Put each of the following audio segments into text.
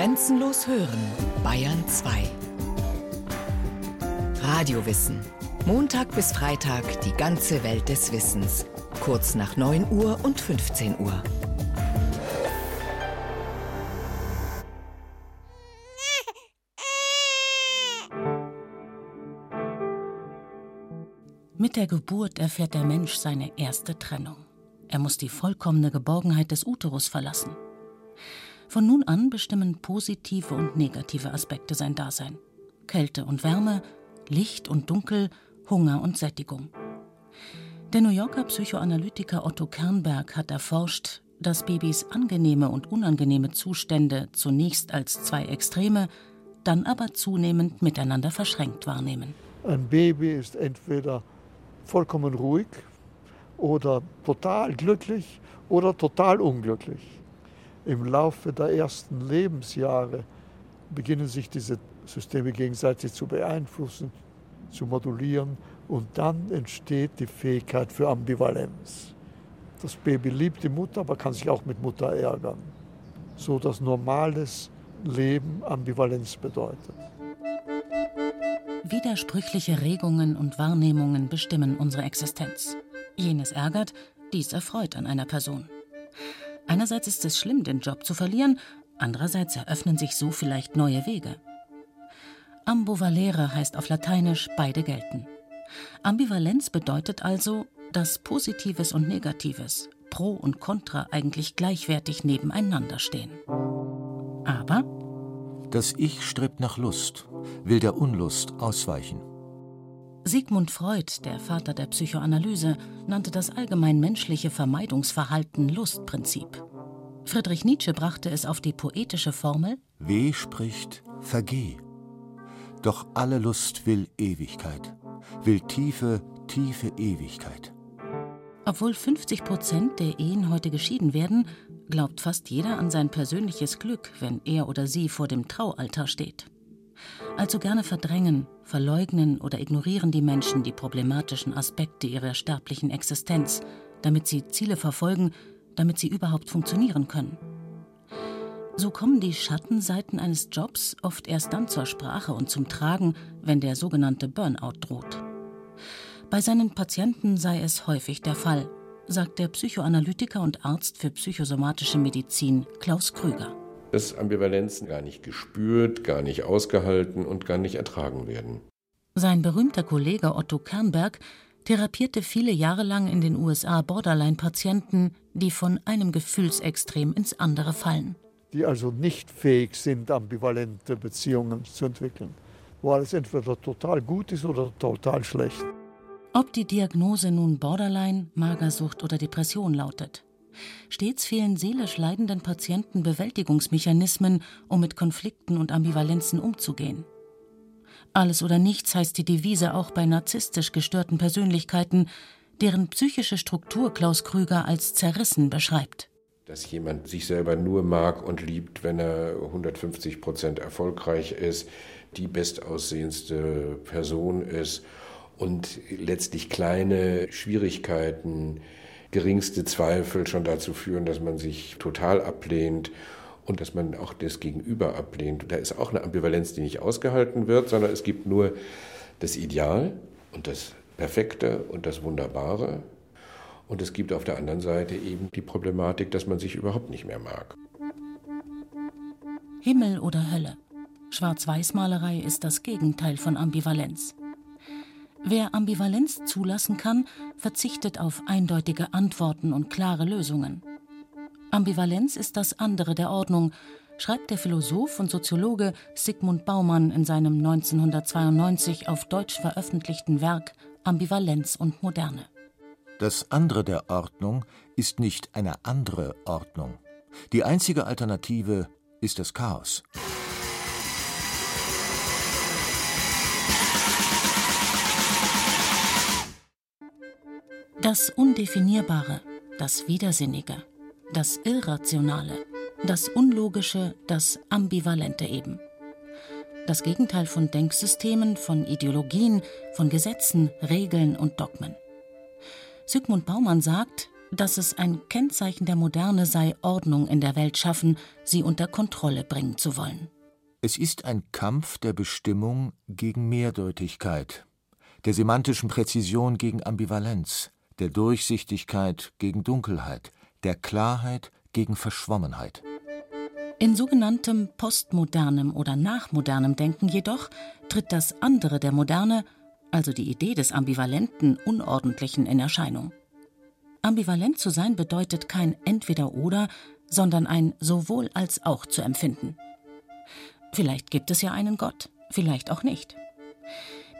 Grenzenlos hören, Bayern 2. Radiowissen. Montag bis Freitag die ganze Welt des Wissens. Kurz nach 9 Uhr und 15 Uhr. Mit der Geburt erfährt der Mensch seine erste Trennung. Er muss die vollkommene Geborgenheit des Uterus verlassen. Von nun an bestimmen positive und negative Aspekte sein Dasein. Kälte und Wärme, Licht und Dunkel, Hunger und Sättigung. Der New Yorker Psychoanalytiker Otto Kernberg hat erforscht, dass Babys angenehme und unangenehme Zustände zunächst als zwei Extreme, dann aber zunehmend miteinander verschränkt wahrnehmen. Ein Baby ist entweder vollkommen ruhig oder total glücklich oder total unglücklich. Im Laufe der ersten Lebensjahre beginnen sich diese Systeme gegenseitig zu beeinflussen, zu modulieren und dann entsteht die Fähigkeit für Ambivalenz. Das Baby liebt die Mutter, aber kann sich auch mit Mutter ärgern. So dass normales Leben Ambivalenz bedeutet. Widersprüchliche Regungen und Wahrnehmungen bestimmen unsere Existenz. Jenes ärgert, dies erfreut an einer Person. Einerseits ist es schlimm, den Job zu verlieren, andererseits eröffnen sich so vielleicht neue Wege. Ambivalere heißt auf Lateinisch beide gelten. Ambivalenz bedeutet also, dass Positives und Negatives, Pro und Contra eigentlich gleichwertig nebeneinander stehen. Aber das Ich strebt nach Lust, will der Unlust ausweichen. Sigmund Freud, der Vater der Psychoanalyse, nannte das allgemein menschliche Vermeidungsverhalten Lustprinzip. Friedrich Nietzsche brachte es auf die poetische Formel W spricht Vergeh. Doch alle Lust will Ewigkeit, will tiefe, tiefe Ewigkeit. Obwohl 50 Prozent der Ehen heute geschieden werden, glaubt fast jeder an sein persönliches Glück, wenn er oder sie vor dem Traualtar steht. Allzu gerne verdrängen, verleugnen oder ignorieren die Menschen die problematischen Aspekte ihrer sterblichen Existenz, damit sie Ziele verfolgen, damit sie überhaupt funktionieren können. So kommen die Schattenseiten eines Jobs oft erst dann zur Sprache und zum Tragen, wenn der sogenannte Burnout droht. Bei seinen Patienten sei es häufig der Fall, sagt der Psychoanalytiker und Arzt für psychosomatische Medizin Klaus Krüger. Dass Ambivalenzen gar nicht gespürt, gar nicht ausgehalten und gar nicht ertragen werden. Sein berühmter Kollege Otto Kernberg therapierte viele Jahre lang in den USA Borderline-Patienten, die von einem Gefühlsextrem ins andere fallen. Die also nicht fähig sind, ambivalente Beziehungen zu entwickeln, wo alles entweder total gut ist oder total schlecht. Ob die Diagnose nun Borderline, Magersucht oder Depression lautet. Stets fehlen seelisch leidenden Patienten Bewältigungsmechanismen, um mit Konflikten und Ambivalenzen umzugehen. Alles oder nichts heißt die Devise auch bei narzisstisch gestörten Persönlichkeiten, deren psychische Struktur Klaus Krüger als zerrissen beschreibt. Dass jemand sich selber nur mag und liebt, wenn er 150 Prozent erfolgreich ist, die bestaussehendste Person ist und letztlich kleine Schwierigkeiten, geringste Zweifel schon dazu führen, dass man sich total ablehnt und dass man auch das Gegenüber ablehnt. Da ist auch eine Ambivalenz, die nicht ausgehalten wird, sondern es gibt nur das Ideal und das Perfekte und das Wunderbare. Und es gibt auf der anderen Seite eben die Problematik, dass man sich überhaupt nicht mehr mag. Himmel oder Hölle. Schwarz-Weiß-Malerei ist das Gegenteil von Ambivalenz. Wer Ambivalenz zulassen kann, verzichtet auf eindeutige Antworten und klare Lösungen. Ambivalenz ist das andere der Ordnung, schreibt der Philosoph und Soziologe Sigmund Baumann in seinem 1992 auf Deutsch veröffentlichten Werk Ambivalenz und Moderne. Das andere der Ordnung ist nicht eine andere Ordnung. Die einzige Alternative ist das Chaos. Das Undefinierbare, das Widersinnige, das Irrationale, das Unlogische, das Ambivalente eben. Das Gegenteil von Denksystemen, von Ideologien, von Gesetzen, Regeln und Dogmen. Sigmund Baumann sagt, dass es ein Kennzeichen der Moderne sei, Ordnung in der Welt schaffen, sie unter Kontrolle bringen zu wollen. Es ist ein Kampf der Bestimmung gegen Mehrdeutigkeit, der semantischen Präzision gegen Ambivalenz, der Durchsichtigkeit gegen Dunkelheit, der Klarheit gegen Verschwommenheit. In sogenanntem postmodernem oder nachmodernem Denken jedoch tritt das andere der Moderne, also die Idee des ambivalenten, unordentlichen, in Erscheinung. Ambivalent zu sein bedeutet kein Entweder-Oder, sondern ein sowohl als auch zu empfinden. Vielleicht gibt es ja einen Gott, vielleicht auch nicht.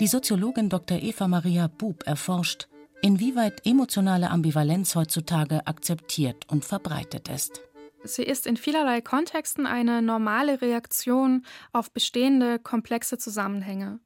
Die Soziologin Dr. Eva Maria Bub erforscht, inwieweit emotionale Ambivalenz heutzutage akzeptiert und verbreitet ist. Sie ist in vielerlei Kontexten eine normale Reaktion auf bestehende komplexe Zusammenhänge.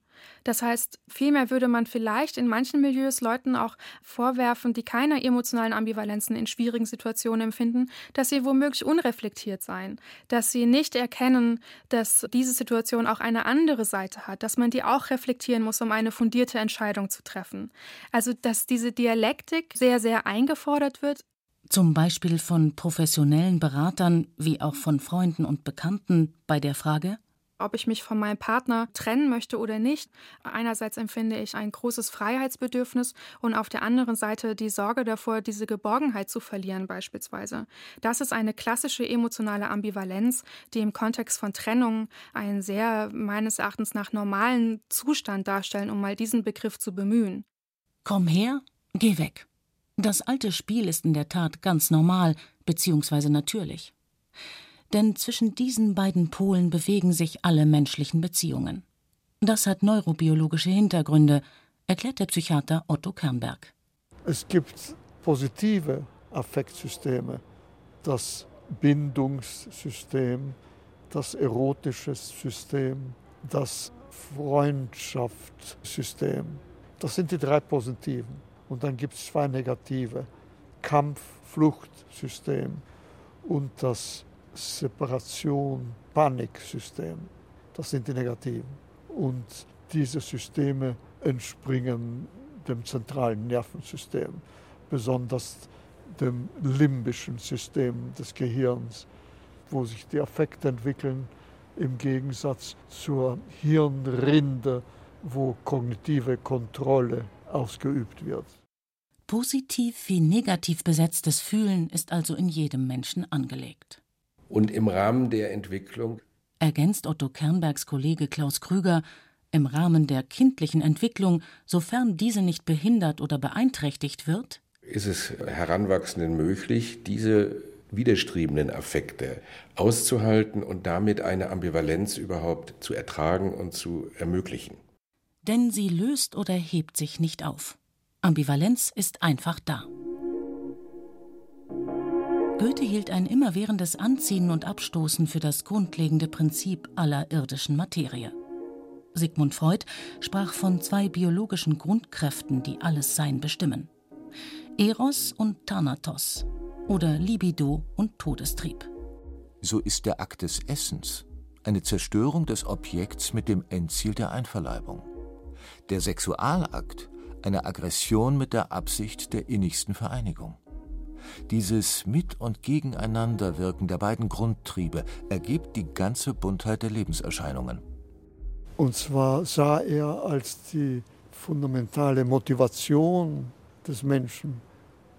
Das heißt, vielmehr würde man vielleicht in manchen Milieus Leuten auch vorwerfen, die keine emotionalen Ambivalenzen in schwierigen Situationen empfinden, dass sie womöglich unreflektiert seien, dass sie nicht erkennen, dass diese Situation auch eine andere Seite hat, dass man die auch reflektieren muss, um eine fundierte Entscheidung zu treffen. Also, dass diese Dialektik sehr, sehr eingefordert wird, zum Beispiel von professionellen Beratern wie auch von Freunden und Bekannten bei der Frage, ob ich mich von meinem Partner trennen möchte oder nicht. Einerseits empfinde ich ein großes Freiheitsbedürfnis und auf der anderen Seite die Sorge davor, diese Geborgenheit zu verlieren beispielsweise. Das ist eine klassische emotionale Ambivalenz, die im Kontext von Trennung einen sehr meines Erachtens nach normalen Zustand darstellen, um mal diesen Begriff zu bemühen. Komm her, geh weg. Das alte Spiel ist in der Tat ganz normal bzw. natürlich. Denn zwischen diesen beiden Polen bewegen sich alle menschlichen Beziehungen. Das hat neurobiologische Hintergründe, erklärt der Psychiater Otto Kernberg. Es gibt positive Affektsysteme, das Bindungssystem, das erotische System, das Freundschaftssystem. Das sind die drei positiven. Und dann gibt es zwei negative. Kampf-Fluchtsystem und das Separation-Paniksystem. Das sind die negativen. Und diese Systeme entspringen dem zentralen Nervensystem, besonders dem limbischen System des Gehirns, wo sich die Affekte entwickeln, im Gegensatz zur Hirnrinde, wo kognitive Kontrolle ausgeübt wird. Positiv wie negativ besetztes Fühlen ist also in jedem Menschen angelegt. Und im Rahmen der Entwicklung, ergänzt Otto Kernbergs Kollege Klaus Krüger, im Rahmen der kindlichen Entwicklung, sofern diese nicht behindert oder beeinträchtigt wird, ist es Heranwachsenden möglich, diese widerstrebenden Affekte auszuhalten und damit eine Ambivalenz überhaupt zu ertragen und zu ermöglichen. Denn sie löst oder hebt sich nicht auf. Ambivalenz ist einfach da. Goethe hielt ein immerwährendes Anziehen und Abstoßen für das grundlegende Prinzip aller irdischen Materie. Sigmund Freud sprach von zwei biologischen Grundkräften, die alles Sein bestimmen. Eros und Thanatos oder Libido und Todestrieb. So ist der Akt des Essens eine Zerstörung des Objekts mit dem Endziel der Einverleibung. Der Sexualakt eine Aggression mit der Absicht der innigsten Vereinigung. Dieses Mit- und Gegeneinanderwirken der beiden Grundtriebe ergibt die ganze Buntheit der Lebenserscheinungen. Und zwar sah er als die fundamentale Motivation des Menschen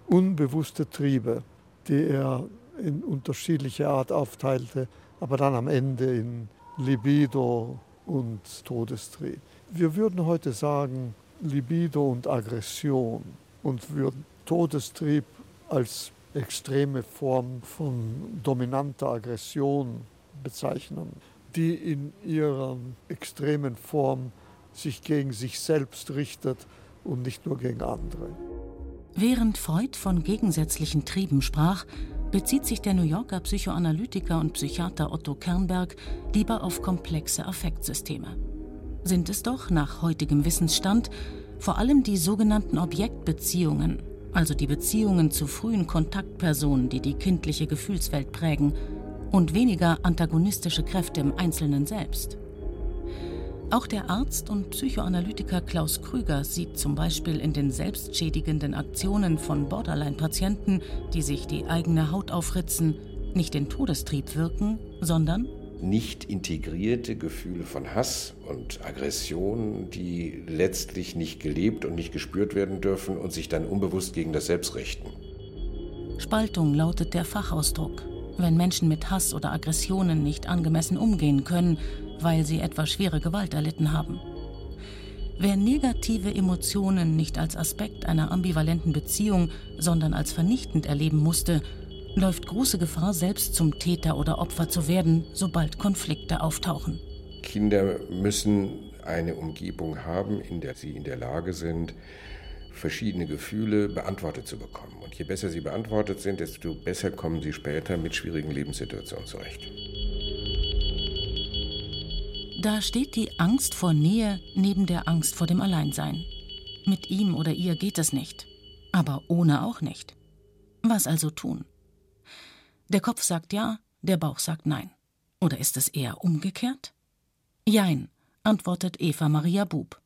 unbewusste Triebe, die er in unterschiedlicher Art aufteilte, aber dann am Ende in Libido und Todestrieb. Wir würden heute sagen, Libido und Aggression und würden Todestrieb als extreme Form von dominanter Aggression bezeichnen, die in ihrer extremen Form sich gegen sich selbst richtet und nicht nur gegen andere. Während Freud von gegensätzlichen Trieben sprach, bezieht sich der New Yorker Psychoanalytiker und Psychiater Otto Kernberg lieber auf komplexe Affektsysteme sind es doch nach heutigem Wissensstand vor allem die sogenannten Objektbeziehungen, also die Beziehungen zu frühen Kontaktpersonen, die die kindliche Gefühlswelt prägen, und weniger antagonistische Kräfte im Einzelnen selbst. Auch der Arzt und Psychoanalytiker Klaus Krüger sieht zum Beispiel in den selbstschädigenden Aktionen von Borderline-Patienten, die sich die eigene Haut aufritzen, nicht den Todestrieb wirken, sondern nicht integrierte Gefühle von Hass und Aggression, die letztlich nicht gelebt und nicht gespürt werden dürfen und sich dann unbewusst gegen das Selbst richten. Spaltung lautet der Fachausdruck, wenn Menschen mit Hass oder Aggressionen nicht angemessen umgehen können, weil sie etwa schwere Gewalt erlitten haben. Wer negative Emotionen nicht als Aspekt einer ambivalenten Beziehung, sondern als vernichtend erleben musste, läuft große Gefahr, selbst zum Täter oder Opfer zu werden, sobald Konflikte auftauchen. Kinder müssen eine Umgebung haben, in der sie in der Lage sind, verschiedene Gefühle beantwortet zu bekommen. Und je besser sie beantwortet sind, desto besser kommen sie später mit schwierigen Lebenssituationen zurecht. Da steht die Angst vor Nähe neben der Angst vor dem Alleinsein. Mit ihm oder ihr geht es nicht, aber ohne auch nicht. Was also tun? Der Kopf sagt ja, der Bauch sagt nein. Oder ist es eher umgekehrt? Jein, antwortet Eva Maria Bub.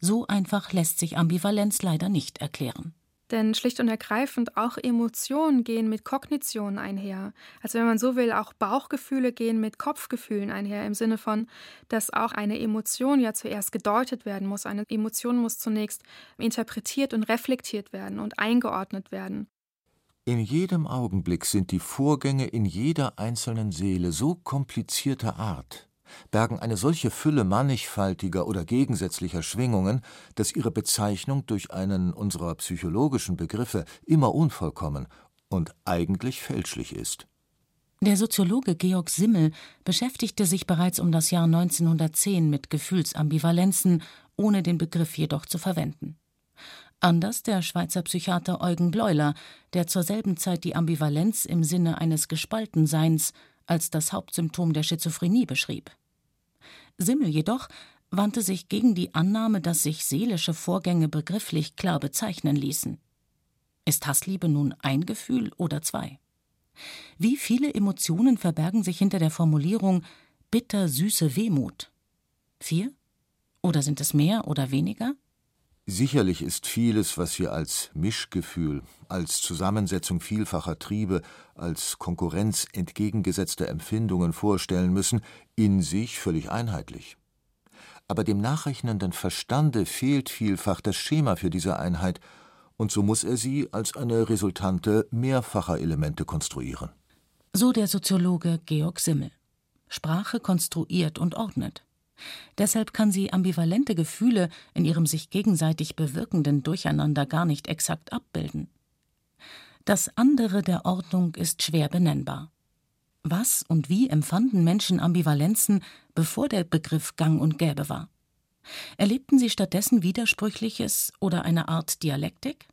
So einfach lässt sich Ambivalenz leider nicht erklären. Denn schlicht und ergreifend auch Emotionen gehen mit Kognition einher. Also wenn man so will, auch Bauchgefühle gehen mit Kopfgefühlen einher, im Sinne von, dass auch eine Emotion ja zuerst gedeutet werden muss. Eine Emotion muss zunächst interpretiert und reflektiert werden und eingeordnet werden. In jedem Augenblick sind die Vorgänge in jeder einzelnen Seele so komplizierter Art, bergen eine solche Fülle mannigfaltiger oder gegensätzlicher Schwingungen, dass ihre Bezeichnung durch einen unserer psychologischen Begriffe immer unvollkommen und eigentlich fälschlich ist. Der Soziologe Georg Simmel beschäftigte sich bereits um das Jahr 1910 mit Gefühlsambivalenzen, ohne den Begriff jedoch zu verwenden. Anders der Schweizer Psychiater Eugen Bleuler, der zur selben Zeit die Ambivalenz im Sinne eines Gespaltenseins als das Hauptsymptom der Schizophrenie beschrieb. Simmel jedoch wandte sich gegen die Annahme, dass sich seelische Vorgänge begrifflich klar bezeichnen ließen. Ist Hassliebe nun ein Gefühl oder zwei? Wie viele Emotionen verbergen sich hinter der Formulierung bitter-süße Wehmut? Vier? Oder sind es mehr oder weniger? Sicherlich ist vieles, was wir als Mischgefühl, als Zusammensetzung vielfacher Triebe, als Konkurrenz entgegengesetzter Empfindungen vorstellen müssen, in sich völlig einheitlich. Aber dem nachrechnenden Verstande fehlt vielfach das Schema für diese Einheit, und so muss er sie als eine Resultante mehrfacher Elemente konstruieren. So der Soziologe Georg Simmel. Sprache konstruiert und ordnet. Deshalb kann sie ambivalente Gefühle in ihrem sich gegenseitig bewirkenden Durcheinander gar nicht exakt abbilden. Das andere der Ordnung ist schwer benennbar. Was und wie empfanden Menschen Ambivalenzen, bevor der Begriff gang und gäbe war? Erlebten sie stattdessen Widersprüchliches oder eine Art Dialektik?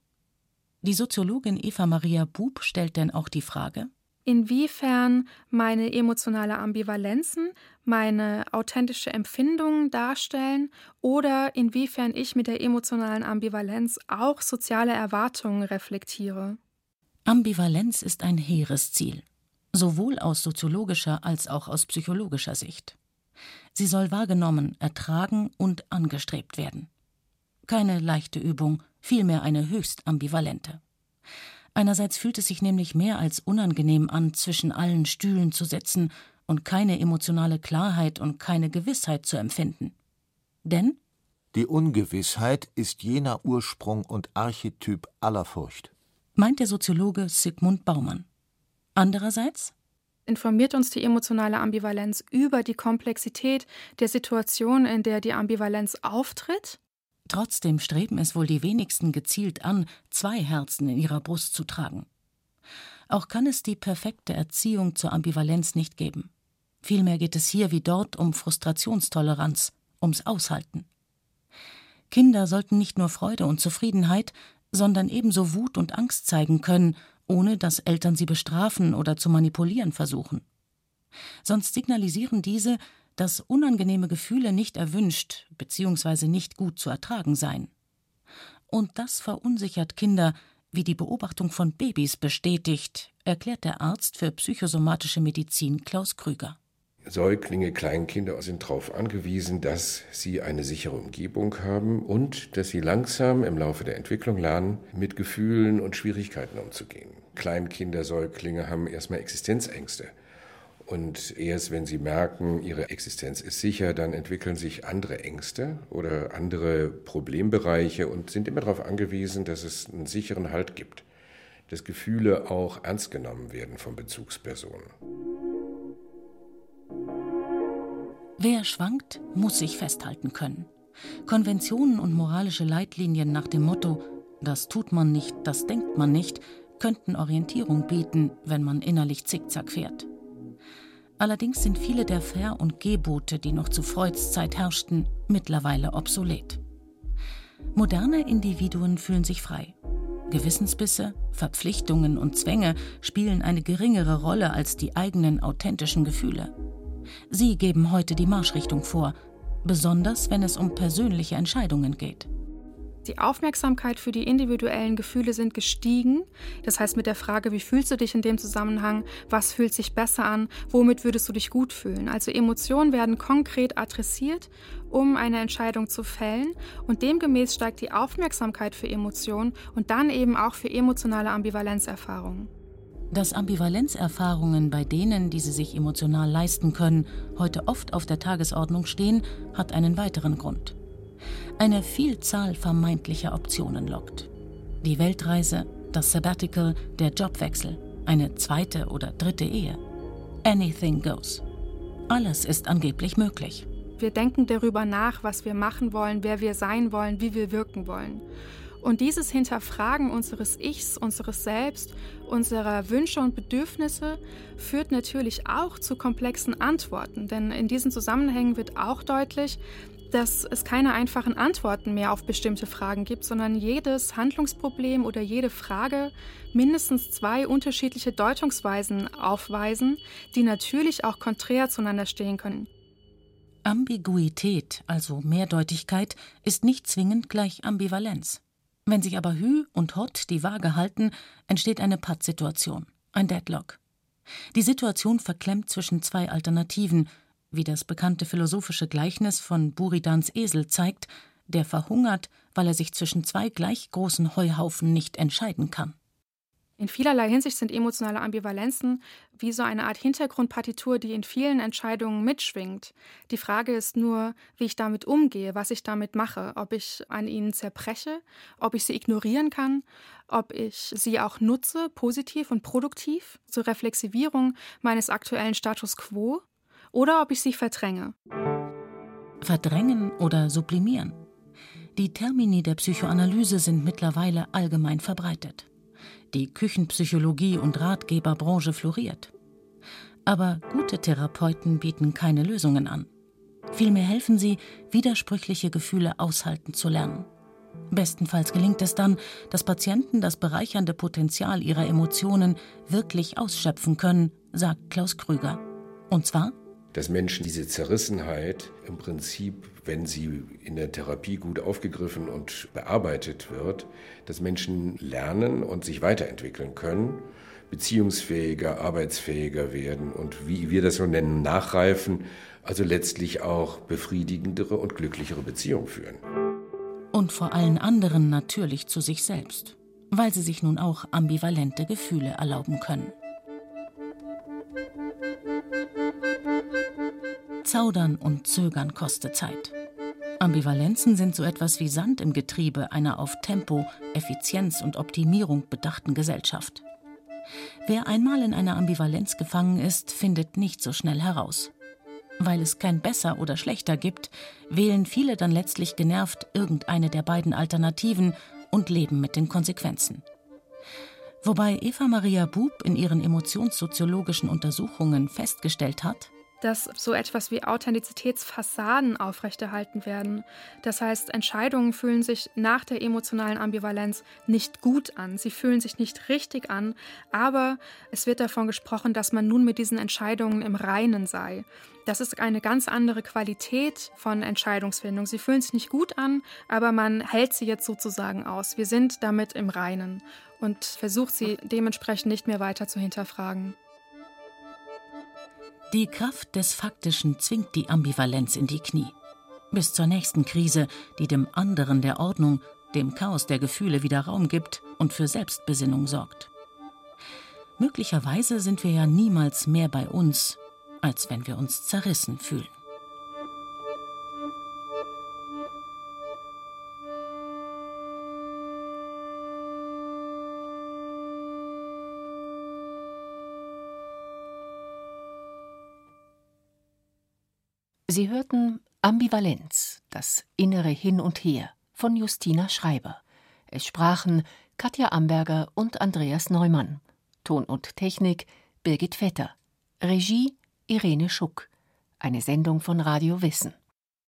Die Soziologin Eva Maria Bub stellt denn auch die Frage, inwiefern meine emotionale Ambivalenzen meine authentische Empfindung darstellen oder inwiefern ich mit der emotionalen Ambivalenz auch soziale Erwartungen reflektiere. Ambivalenz ist ein hehres Ziel, sowohl aus soziologischer als auch aus psychologischer Sicht. Sie soll wahrgenommen, ertragen und angestrebt werden. Keine leichte Übung, vielmehr eine höchst ambivalente. Einerseits fühlt es sich nämlich mehr als unangenehm an, zwischen allen Stühlen zu sitzen und keine emotionale Klarheit und keine Gewissheit zu empfinden. Denn die Ungewissheit ist jener Ursprung und Archetyp aller Furcht, meint der Soziologe Sigmund Baumann. Andererseits informiert uns die emotionale Ambivalenz über die Komplexität der Situation, in der die Ambivalenz auftritt Trotzdem streben es wohl die wenigsten gezielt an, zwei Herzen in ihrer Brust zu tragen. Auch kann es die perfekte Erziehung zur Ambivalenz nicht geben. Vielmehr geht es hier wie dort um Frustrationstoleranz, ums Aushalten. Kinder sollten nicht nur Freude und Zufriedenheit, sondern ebenso Wut und Angst zeigen können, ohne dass Eltern sie bestrafen oder zu manipulieren versuchen. Sonst signalisieren diese, dass unangenehme Gefühle nicht erwünscht bzw. nicht gut zu ertragen seien. Und das verunsichert Kinder, wie die Beobachtung von Babys bestätigt, erklärt der Arzt für psychosomatische Medizin Klaus Krüger. Säuglinge, Kleinkinder sind darauf angewiesen, dass sie eine sichere Umgebung haben und dass sie langsam im Laufe der Entwicklung lernen, mit Gefühlen und Schwierigkeiten umzugehen. Kleinkinder, Säuglinge haben erstmal Existenzängste. Und erst wenn sie merken, ihre Existenz ist sicher, dann entwickeln sich andere Ängste oder andere Problembereiche und sind immer darauf angewiesen, dass es einen sicheren Halt gibt, dass Gefühle auch ernst genommen werden von Bezugspersonen. Wer schwankt, muss sich festhalten können. Konventionen und moralische Leitlinien nach dem Motto Das tut man nicht, das denkt man nicht, könnten Orientierung bieten, wenn man innerlich zickzack fährt. Allerdings sind viele der Ver- und Gebote, die noch zu Freuds Zeit herrschten, mittlerweile obsolet. Moderne Individuen fühlen sich frei. Gewissensbisse, Verpflichtungen und Zwänge spielen eine geringere Rolle als die eigenen authentischen Gefühle. Sie geben heute die Marschrichtung vor, besonders wenn es um persönliche Entscheidungen geht. Die Aufmerksamkeit für die individuellen Gefühle sind gestiegen. Das heißt, mit der Frage, wie fühlst du dich in dem Zusammenhang, was fühlt sich besser an, womit würdest du dich gut fühlen? Also Emotionen werden konkret adressiert, um eine Entscheidung zu fällen. Und demgemäß steigt die Aufmerksamkeit für Emotionen und dann eben auch für emotionale Ambivalenzerfahrungen. Dass Ambivalenzerfahrungen bei denen, die sie sich emotional leisten können, heute oft auf der Tagesordnung stehen, hat einen weiteren Grund. Eine Vielzahl vermeintlicher Optionen lockt. Die Weltreise, das Sabbatical, der Jobwechsel, eine zweite oder dritte Ehe. Anything goes. Alles ist angeblich möglich. Wir denken darüber nach, was wir machen wollen, wer wir sein wollen, wie wir wirken wollen. Und dieses Hinterfragen unseres Ichs, unseres Selbst, unserer Wünsche und Bedürfnisse führt natürlich auch zu komplexen Antworten. Denn in diesen Zusammenhängen wird auch deutlich, dass es keine einfachen Antworten mehr auf bestimmte Fragen gibt, sondern jedes Handlungsproblem oder jede Frage mindestens zwei unterschiedliche Deutungsweisen aufweisen, die natürlich auch konträr zueinander stehen können. Ambiguität, also Mehrdeutigkeit, ist nicht zwingend gleich Ambivalenz. Wenn sich aber Hü und Hot die Waage halten, entsteht eine Pattsituation, ein Deadlock. Die Situation verklemmt zwischen zwei Alternativen, wie das bekannte philosophische Gleichnis von Buridans Esel zeigt, der verhungert, weil er sich zwischen zwei gleich großen Heuhaufen nicht entscheiden kann. In vielerlei Hinsicht sind emotionale Ambivalenzen wie so eine Art Hintergrundpartitur, die in vielen Entscheidungen mitschwingt. Die Frage ist nur, wie ich damit umgehe, was ich damit mache, ob ich an ihnen zerbreche, ob ich sie ignorieren kann, ob ich sie auch nutze, positiv und produktiv, zur Reflexivierung meines aktuellen Status quo, oder ob ich sie verdränge. Verdrängen oder sublimieren. Die Termini der Psychoanalyse sind mittlerweile allgemein verbreitet. Die Küchenpsychologie und Ratgeberbranche floriert. Aber gute Therapeuten bieten keine Lösungen an. Vielmehr helfen sie, widersprüchliche Gefühle aushalten zu lernen. Bestenfalls gelingt es dann, dass Patienten das bereichernde Potenzial ihrer Emotionen wirklich ausschöpfen können, sagt Klaus Krüger. Und zwar dass Menschen diese Zerrissenheit im Prinzip, wenn sie in der Therapie gut aufgegriffen und bearbeitet wird, dass Menschen lernen und sich weiterentwickeln können, beziehungsfähiger, arbeitsfähiger werden und wie wir das so nennen, nachreifen, also letztlich auch befriedigendere und glücklichere Beziehungen führen. Und vor allen anderen natürlich zu sich selbst, weil sie sich nun auch ambivalente Gefühle erlauben können. Zaudern und Zögern kostet Zeit. Ambivalenzen sind so etwas wie Sand im Getriebe einer auf Tempo, Effizienz und Optimierung bedachten Gesellschaft. Wer einmal in einer Ambivalenz gefangen ist, findet nicht so schnell heraus. Weil es kein besser oder schlechter gibt, wählen viele dann letztlich genervt irgendeine der beiden Alternativen und leben mit den Konsequenzen. Wobei Eva Maria Bub in ihren emotionssoziologischen Untersuchungen festgestellt hat, dass so etwas wie Authentizitätsfassaden aufrechterhalten werden. Das heißt, Entscheidungen fühlen sich nach der emotionalen Ambivalenz nicht gut an, sie fühlen sich nicht richtig an, aber es wird davon gesprochen, dass man nun mit diesen Entscheidungen im Reinen sei. Das ist eine ganz andere Qualität von Entscheidungsfindung. Sie fühlen sich nicht gut an, aber man hält sie jetzt sozusagen aus. Wir sind damit im Reinen und versucht sie dementsprechend nicht mehr weiter zu hinterfragen. Die Kraft des Faktischen zwingt die Ambivalenz in die Knie. Bis zur nächsten Krise, die dem anderen der Ordnung, dem Chaos der Gefühle wieder Raum gibt und für Selbstbesinnung sorgt. Möglicherweise sind wir ja niemals mehr bei uns, als wenn wir uns zerrissen fühlen. Sie hörten Ambivalenz, das innere Hin und Her von Justina Schreiber. Es sprachen Katja Amberger und Andreas Neumann. Ton und Technik Birgit Vetter. Regie Irene Schuck. Eine Sendung von Radio Wissen.